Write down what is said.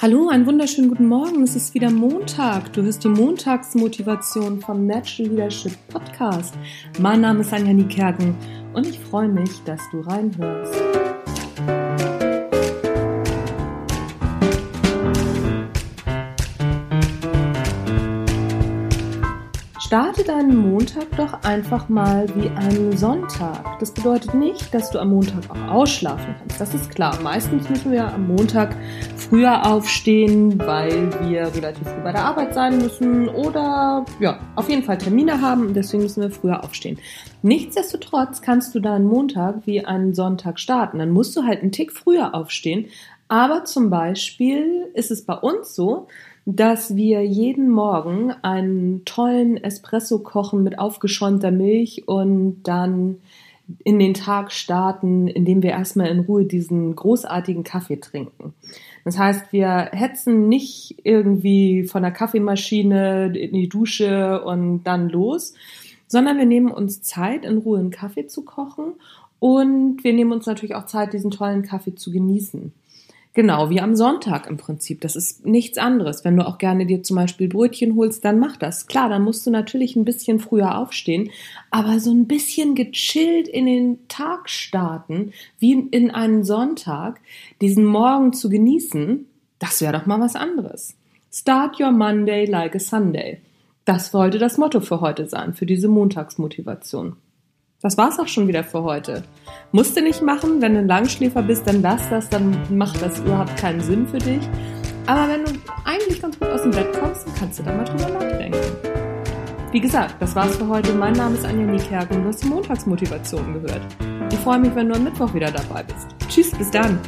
Hallo, einen wunderschönen guten Morgen. Es ist wieder Montag. Du hörst die Montagsmotivation vom Natural Leadership Podcast. Mein Name ist Anja Niekerken und ich freue mich, dass du reinhörst. Starte deinen Montag doch einfach mal wie einen Sonntag. Das bedeutet nicht, dass du am Montag auch ausschlafen kannst. Das ist klar. Meistens müssen wir am Montag früher aufstehen, weil wir relativ früh bei der Arbeit sein müssen oder ja, auf jeden Fall Termine haben und deswegen müssen wir früher aufstehen. Nichtsdestotrotz kannst du deinen Montag wie einen Sonntag starten. Dann musst du halt einen Tick früher aufstehen. Aber zum Beispiel ist es bei uns so, dass wir jeden Morgen einen tollen Espresso kochen mit aufgeschäumter Milch und dann in den Tag starten, indem wir erstmal in Ruhe diesen großartigen Kaffee trinken. Das heißt, wir hetzen nicht irgendwie von der Kaffeemaschine in die Dusche und dann los, sondern wir nehmen uns Zeit, in Ruhe einen Kaffee zu kochen und wir nehmen uns natürlich auch Zeit, diesen tollen Kaffee zu genießen. Genau, wie am Sonntag im Prinzip. Das ist nichts anderes. Wenn du auch gerne dir zum Beispiel Brötchen holst, dann mach das. Klar, dann musst du natürlich ein bisschen früher aufstehen, aber so ein bisschen gechillt in den Tag starten, wie in einen Sonntag, diesen Morgen zu genießen, das wäre doch mal was anderes. Start your Monday like a Sunday. Das wollte das Motto für heute sein, für diese Montagsmotivation. Das war's auch schon wieder für heute. Musst du nicht machen, wenn du ein Langschläfer bist, dann lass das, dann macht das überhaupt keinen Sinn für dich. Aber wenn du eigentlich ganz gut aus dem Bett kommst, dann kannst du da mal drüber nachdenken. Wie gesagt, das war's für heute. Mein Name ist Anja Niekerken und du hast die Montagsmotivation gehört. Ich freue mich, wenn du am Mittwoch wieder dabei bist. Tschüss, bis dann.